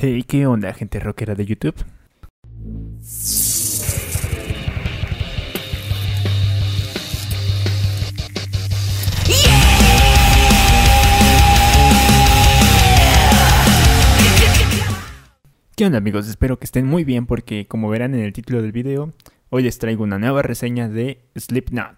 Hey, ¿qué onda, gente rockera de YouTube? ¿Qué onda amigos? Espero que estén muy bien porque como verán en el título del video, hoy les traigo una nueva reseña de Slipknot.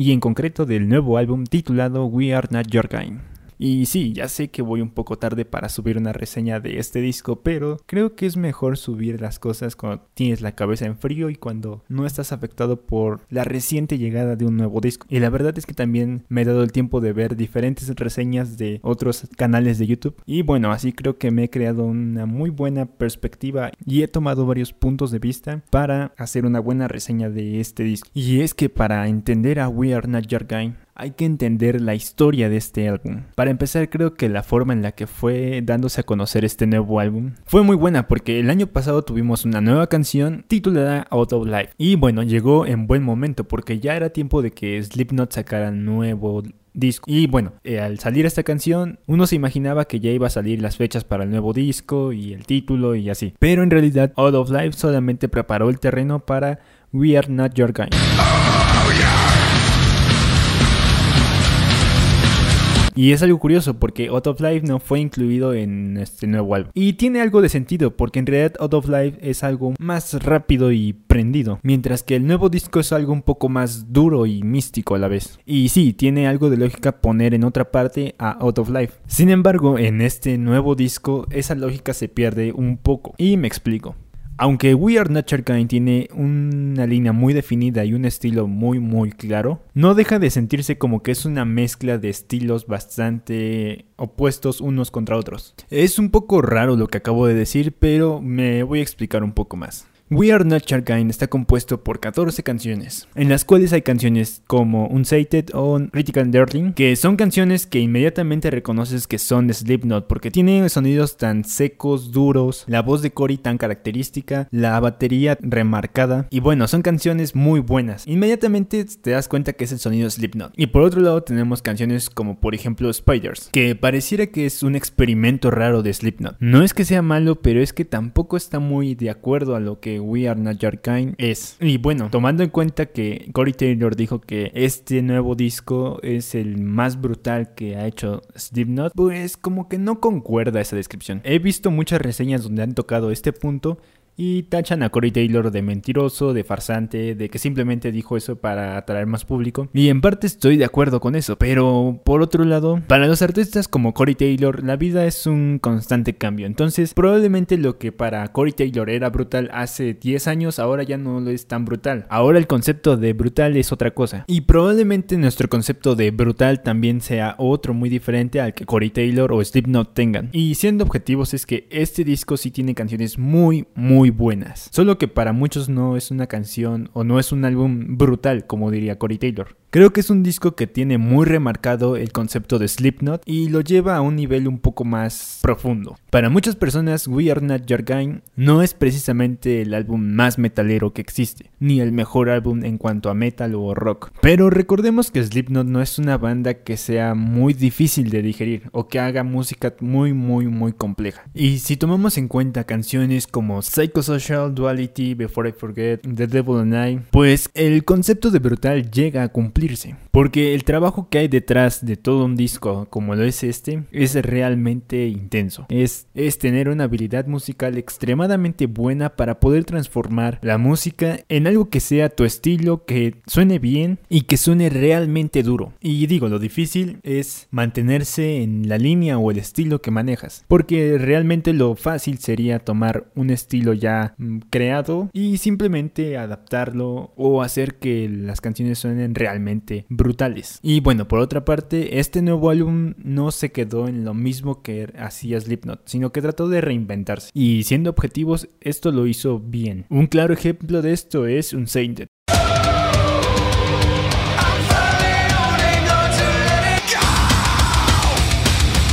Y en concreto del nuevo álbum titulado We Are Not Your Kind. Y sí, ya sé que voy un poco tarde para subir una reseña de este disco, pero creo que es mejor subir las cosas cuando tienes la cabeza en frío y cuando no estás afectado por la reciente llegada de un nuevo disco. Y la verdad es que también me he dado el tiempo de ver diferentes reseñas de otros canales de YouTube. Y bueno, así creo que me he creado una muy buena perspectiva y he tomado varios puntos de vista para hacer una buena reseña de este disco. Y es que para entender a We Are Not Your Guy, hay que entender la historia de este álbum. Para empezar, creo que la forma en la que fue dándose a conocer este nuevo álbum fue muy buena porque el año pasado tuvimos una nueva canción titulada Out of Life. Y bueno, llegó en buen momento porque ya era tiempo de que Slipknot sacara nuevo disco. Y bueno, eh, al salir esta canción, uno se imaginaba que ya iba a salir las fechas para el nuevo disco y el título y así. Pero en realidad, Out of Life solamente preparó el terreno para We Are Not Your Guy. Y es algo curioso porque Out of Life no fue incluido en este nuevo álbum. Y tiene algo de sentido porque en realidad Out of Life es algo más rápido y prendido. Mientras que el nuevo disco es algo un poco más duro y místico a la vez. Y sí, tiene algo de lógica poner en otra parte a Out of Life. Sin embargo, en este nuevo disco esa lógica se pierde un poco. Y me explico. Aunque We Are Not Kind tiene una línea muy definida y un estilo muy muy claro, no deja de sentirse como que es una mezcla de estilos bastante opuestos unos contra otros. Es un poco raro lo que acabo de decir, pero me voy a explicar un poco más. We Are Not Kind está compuesto por 14 canciones, en las cuales hay canciones como Unsated o Critical Darling, que son canciones que inmediatamente reconoces que son de Slipknot porque tienen sonidos tan secos, duros, la voz de Cory tan característica, la batería remarcada y bueno, son canciones muy buenas. Inmediatamente te das cuenta que es el sonido Slipknot. Y por otro lado tenemos canciones como por ejemplo Spiders, que pareciera que es un experimento raro de Slipknot. No es que sea malo, pero es que tampoco está muy de acuerdo a lo que We Are Not Your Kind es. Y bueno, tomando en cuenta que Corey Taylor dijo que este nuevo disco es el más brutal que ha hecho Slipknot, pues como que no concuerda esa descripción. He visto muchas reseñas donde han tocado este punto y tachan a Corey Taylor de mentiroso, de farsante, de que simplemente dijo eso para atraer más público. Y en parte estoy de acuerdo con eso, pero por otro lado, para los artistas como Corey Taylor, la vida es un constante cambio. Entonces, probablemente lo que para Corey Taylor era brutal hace 10 años, ahora ya no lo es tan brutal. Ahora el concepto de brutal es otra cosa. Y probablemente nuestro concepto de brutal también sea otro muy diferente al que Corey Taylor o Slipknot tengan. Y siendo objetivos es que este disco sí tiene canciones muy, muy buenas. Solo que para muchos no es una canción o no es un álbum brutal, como diría Corey Taylor. Creo que es un disco que tiene muy remarcado el concepto de Slipknot y lo lleva a un nivel un poco más profundo. Para muchas personas, We Are Not Your Guy no es precisamente el álbum más metalero que existe, ni el mejor álbum en cuanto a metal o rock. Pero recordemos que Slipknot no es una banda que sea muy difícil de digerir o que haga música muy muy muy compleja. Y si tomamos en cuenta canciones como Psychosocial Duality, Before I Forget, The Devil and I, pues el concepto de brutal llega a cumplir porque el trabajo que hay detrás de todo un disco como lo es este es realmente intenso. Es, es tener una habilidad musical extremadamente buena para poder transformar la música en algo que sea tu estilo, que suene bien y que suene realmente duro. Y digo, lo difícil es mantenerse en la línea o el estilo que manejas. Porque realmente lo fácil sería tomar un estilo ya mm, creado y simplemente adaptarlo o hacer que las canciones suenen realmente brutales. Y bueno, por otra parte, este nuevo álbum no se quedó en lo mismo que hacía Slipknot, sino que trató de reinventarse. Y siendo objetivos, esto lo hizo bien. Un claro ejemplo de esto es un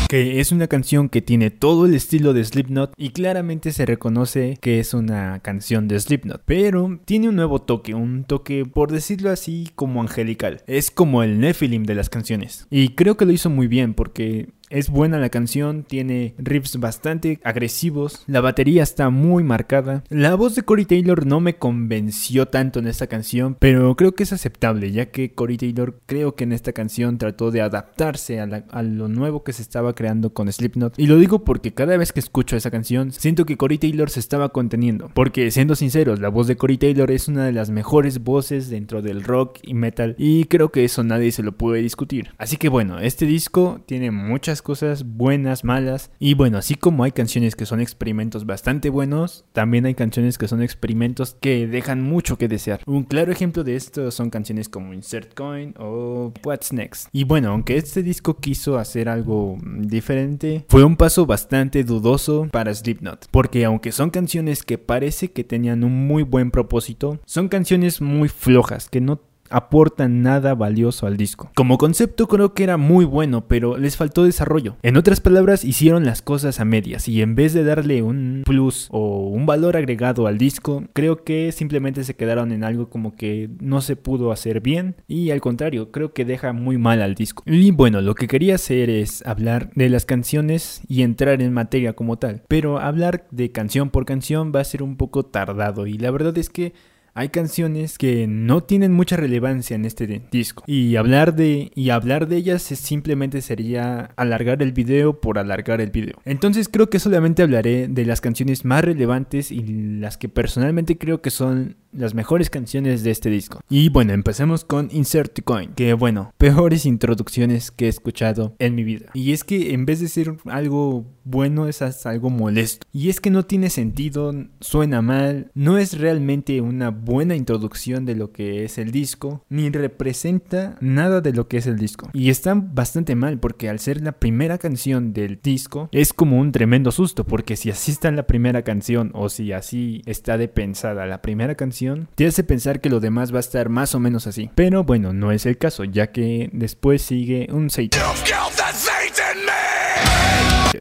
que es una canción que tiene todo el estilo de Slipknot y claramente se reconoce que es una canción de Slipknot, pero tiene un nuevo toque, un toque por decirlo así como angelical. Es como el Nephilim de las canciones. Y creo que lo hizo muy bien porque es buena la canción, tiene riffs bastante agresivos, la batería está muy marcada. La voz de Corey Taylor no me convenció tanto en esta canción, pero creo que es aceptable, ya que Corey Taylor creo que en esta canción trató de adaptarse a, lo nuevo que se estaba creando con Slipknot. Y lo digo porque cada vez que escucho esa canción, siento que Corey Taylor se estaba conteniendo. Porque siendo sinceros, la voz de Corey Taylor es una de las mejores voces dentro del rock y metal, y creo que eso nadie se lo puede discutir. Así que bueno, este disco tiene muchas cosas buenas, malas. Y bueno, así como hay canciones que son experimentos bastante buenos, también hay canciones que son experimentos que dejan mucho que desear. Un claro ejemplo de esto son canciones como Insert Coin o What's Next. Y bueno, aunque este disco quiso hacer algo diferente, fue un paso bastante dudoso para Slipknot. Porque aunque son canciones que parece que tenían un muy buen propósito, son canciones muy flojas que no aportan nada valioso al disco. Como concepto creo que era muy bueno, pero les faltó desarrollo. En otras palabras, hicieron las cosas a medias y en vez de darle un plus o un valor agregado al disco, creo que simplemente se quedaron en algo como que no se pudo hacer bien y al contrario, creo que deja muy mal al disco. Y bueno, lo que quería hacer es hablar de las canciones y entrar en materia como tal, pero hablar de canción por canción va a ser un poco tardado y la verdad es que hay canciones que no tienen mucha relevancia en este disco y hablar de y hablar de ellas simplemente sería alargar el video por alargar el video. Entonces creo que solamente hablaré de las canciones más relevantes y las que personalmente creo que son las mejores canciones de este disco. Y bueno, empecemos con Insert Coin, que bueno, peores introducciones que he escuchado en mi vida. Y es que en vez de ser algo bueno, es algo molesto. Y es que no tiene sentido, suena mal, no es realmente una buena introducción de lo que es el disco, ni representa nada de lo que es el disco. Y está bastante mal porque al ser la primera canción del disco, es como un tremendo susto, porque si así está la primera canción o si así está de pensada la primera canción, te hace pensar que lo demás va a estar más o menos así. Pero bueno, no es el caso, ya que después sigue un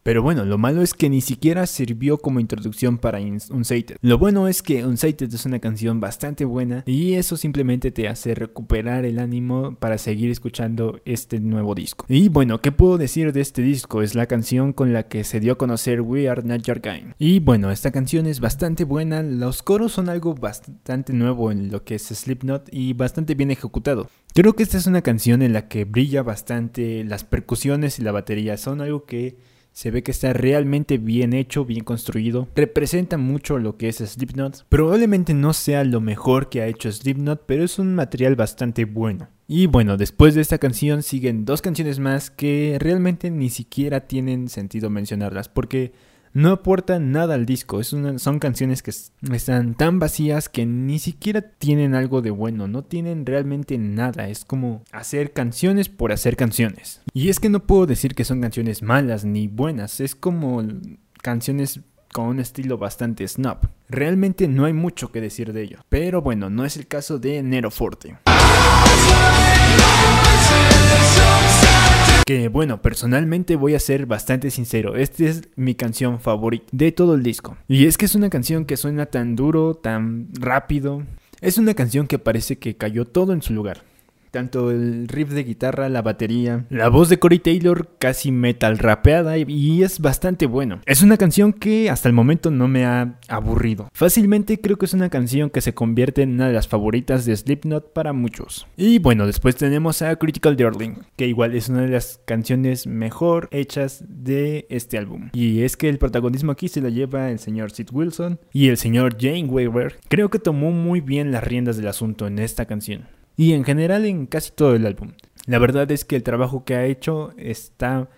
Pero bueno, lo malo es que ni siquiera sirvió como introducción para Unsated. Lo bueno es que Unsated es una canción bastante buena y eso simplemente te hace recuperar el ánimo para seguir escuchando este nuevo disco. Y bueno, ¿qué puedo decir de este disco? Es la canción con la que se dio a conocer We Are Not Your Kind. Y bueno, esta canción es bastante buena, los coros son algo bastante nuevo en lo que es Slipknot y bastante bien ejecutado. Creo que esta es una canción en la que brilla bastante las percusiones y la batería, son algo que se ve que está realmente bien hecho, bien construido. Representa mucho lo que es Slipknot. Probablemente no sea lo mejor que ha hecho Slipknot, pero es un material bastante bueno. Y bueno, después de esta canción siguen dos canciones más que realmente ni siquiera tienen sentido mencionarlas, porque no aportan nada al disco. son canciones que están tan vacías que ni siquiera tienen algo de bueno, no tienen realmente nada. Es como hacer canciones por hacer canciones. Y es que no puedo decir que son canciones malas ni buenas, es como canciones con un estilo bastante snob. Realmente no hay mucho que decir de ello. Pero bueno, no es el caso de Nero Forte. Que bueno, personalmente voy a ser bastante sincero, esta es mi canción favorita de todo el disco. Y es que es una canción que suena tan duro, tan rápido. Es una canción que parece que cayó todo en su lugar tanto el riff de guitarra, la batería, la voz de Corey Taylor casi metal rapeada y es bastante bueno. Es una canción que hasta el momento no me ha aburrido. Fácilmente creo que es una canción que se convierte en una de las favoritas de Slipknot para muchos. Y bueno, después tenemos a Critical Darling, que igual es una de las canciones mejor hechas de este álbum. Y es que el protagonismo aquí se lo lleva el señor Sid Wilson y el señor Jane Weaver. Creo que tomó muy bien las riendas del asunto en esta canción y en general en casi todo el álbum. La verdad es que el trabajo que ha hecho está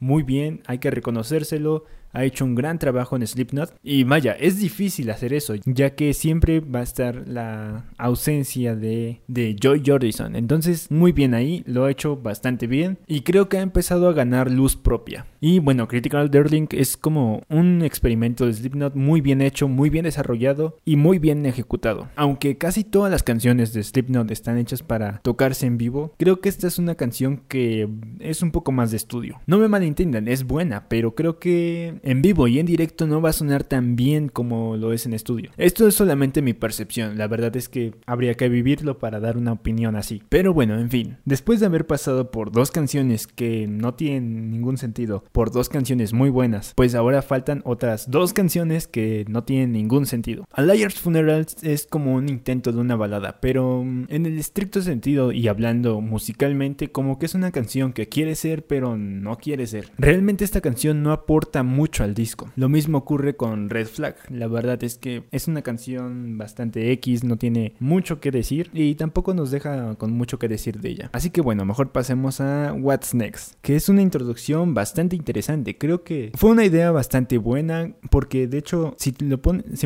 muy bien, hay que reconocérselo. Ha hecho un gran trabajo en Slipknot. Y vaya, es difícil hacer eso, ya que siempre va a estar la ausencia de, de Joy Jordison. Entonces, muy bien ahí, lo ha hecho bastante bien y creo que ha empezado a ganar luz propia. Y bueno, Critical Darling es como un experimento de Slipknot muy bien hecho, muy bien desarrollado y muy bien ejecutado. Aunque casi todas las canciones de Slipknot están hechas para tocarse en vivo, creo que esta es una canción que es un poco más de estudio. No me malentiendan, es buena, pero creo que en vivo y en directo no va a sonar tan bien como lo es en estudio. Esto es solamente mi percepción, la verdad es que habría que vivirlo para dar una opinión así. Pero bueno, en fin, después de haber pasado por dos canciones que no tienen ningún sentido, por dos canciones muy buenas, pues ahora faltan otras dos canciones que no tienen ningún sentido. A Liar's Funeral es como un intento de una balada, pero mm, en el estricto sentido y hablando musicalmente, como que es una canción que quiere ser, pero no quiere ser. Realmente esta canción no aporta mucho al disco. Lo mismo ocurre con Red Flag. La verdad es que es una canción bastante X, no tiene mucho que decir y tampoco nos deja con mucho que decir de ella. Así que bueno, mejor pasemos a What's Next, que es una introducción bastante interesante. Creo que fue una idea bastante buena porque de hecho si,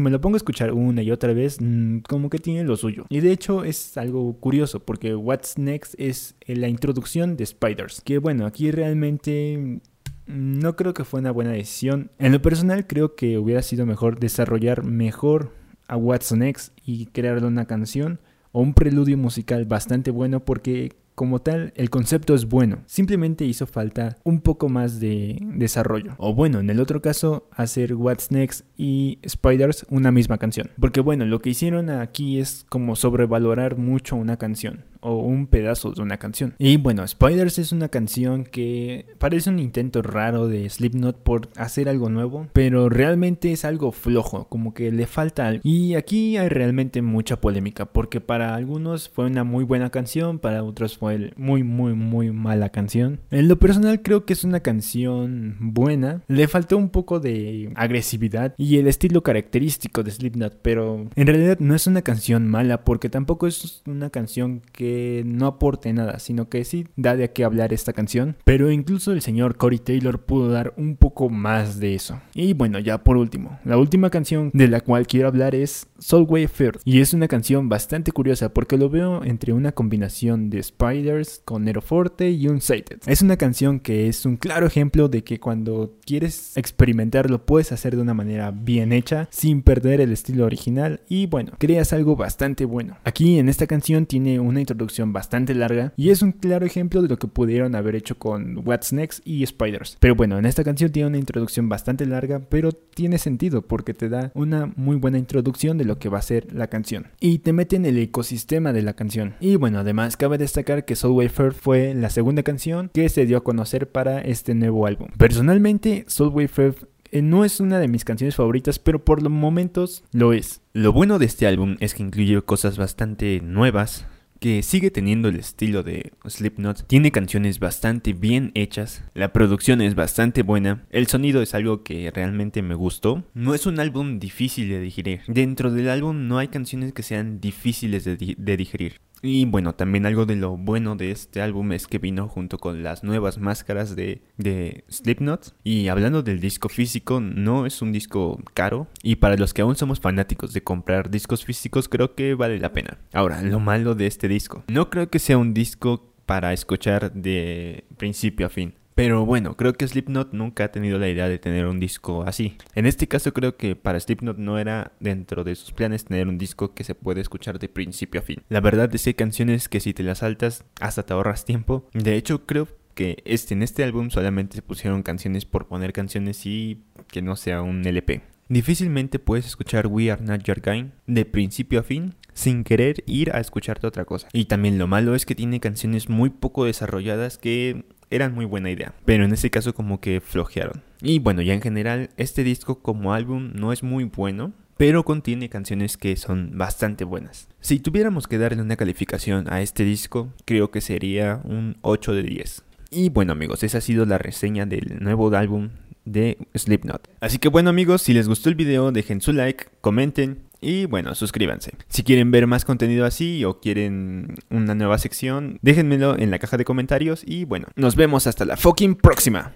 me lo pongo a escuchar una y otra vez, mm, como que tiene lo suyo. Y de hecho es algo curioso porque What's Next es la introducción de Spiders. Que bueno, aquí realmente no creo que fue una buena decisión. En lo personal creo que hubiera sido mejor desarrollar mejor a What's Next y crearle una canción o un preludio musical bastante bueno porque como tal, el concepto es bueno, simplemente hizo falta un poco más de desarrollo. O bueno, en el otro caso, hacer What's Next y Spiders una misma canción. Porque bueno, lo que hicieron aquí es como sobrevalorar mucho una canción o un pedazo de una canción. Y bueno, Spiders es una canción que parece un intento raro de Slipknot por hacer algo nuevo, pero realmente es algo flojo, como que le falta algo. Y aquí hay realmente mucha polémica, porque para algunos fue una muy buena canción, para otros fue muy, muy, muy mala canción. En lo personal creo que es una canción buena, le faltó un poco de agresividad y el estilo característico de Slipknot, pero en realidad no es una canción mala, porque tampoco es una canción que no aporte nada, sino que sí da de qué hablar esta canción. Pero incluso el señor Corey Taylor pudo dar un poco más de eso. Y bueno, ya por último, la última canción de la cual quiero hablar es Soulway First. Y es una canción bastante curiosa porque lo veo entre una combinación de Spiders con Nero Forte y Unsighted. Es una canción que es un claro ejemplo de que cuando quieres experimentar lo puedes hacer de una manera bien hecha, sin perder el estilo original y bueno, creas algo bastante bueno. Aquí en esta canción tiene una introducción bastante larga y es un claro ejemplo de lo que pudieron haber hecho con What's Next y Spiders. Pero bueno, en esta canción tiene una introducción bastante larga, pero tiene sentido porque te da una muy buena introducción de lo que va a ser la canción y te mete en el ecosistema de la canción. Y bueno, además cabe destacar que Soulway First fue la segunda canción que se dio a conocer para este nuevo álbum. Personalmente, Soulway First eh, no es una de mis canciones favoritas, pero por los momentos lo es. Lo bueno de este álbum es que incluye cosas bastante nuevas, que sigue teniendo el estilo de Slipknot, tiene canciones bastante bien hechas, la producción es bastante buena, el sonido es algo que realmente me gustó, no es un álbum difícil de digerir, dentro del álbum no hay canciones que sean difíciles de, digerir, y bueno, también algo de lo bueno de este álbum es que vino junto con las nuevas máscaras de, de Slipknot. Y hablando del disco físico, no es un disco caro. Y para los que aún somos fanáticos de comprar discos físicos, creo que vale la pena. Ahora, lo malo de este disco. No creo que sea un disco para escuchar de principio a fin. Pero bueno, creo que Slipknot nunca ha tenido la idea de tener un disco así. En este caso creo que para Slipknot no era dentro de sus planes tener un disco que se puede escuchar de principio a fin. La verdad es que hay canciones que si te las saltas hasta te ahorras tiempo. De hecho creo que este, en este álbum solamente se pusieron canciones por poner canciones y que no sea un LP. Difícilmente puedes escuchar We Are Not Your Kind de principio a fin sin querer ir a escucharte otra cosa. Y también lo malo es que tiene canciones muy poco desarrolladas que eran muy buena idea, pero en este caso como que flojearon. Y bueno, ya en general, este disco como álbum no es muy bueno, pero contiene canciones que son bastante buenas. Si tuviéramos que darle una calificación a este disco, creo que sería un 8 de 10. Y bueno amigos, esa ha sido la reseña del nuevo álbum de Slipknot. Así que bueno amigos, si les gustó el video dejen su like, comenten y bueno, suscríbanse. Si quieren ver más contenido así o quieren una nueva sección, déjenmelo en la caja de comentarios y bueno, nos vemos hasta la fucking próxima.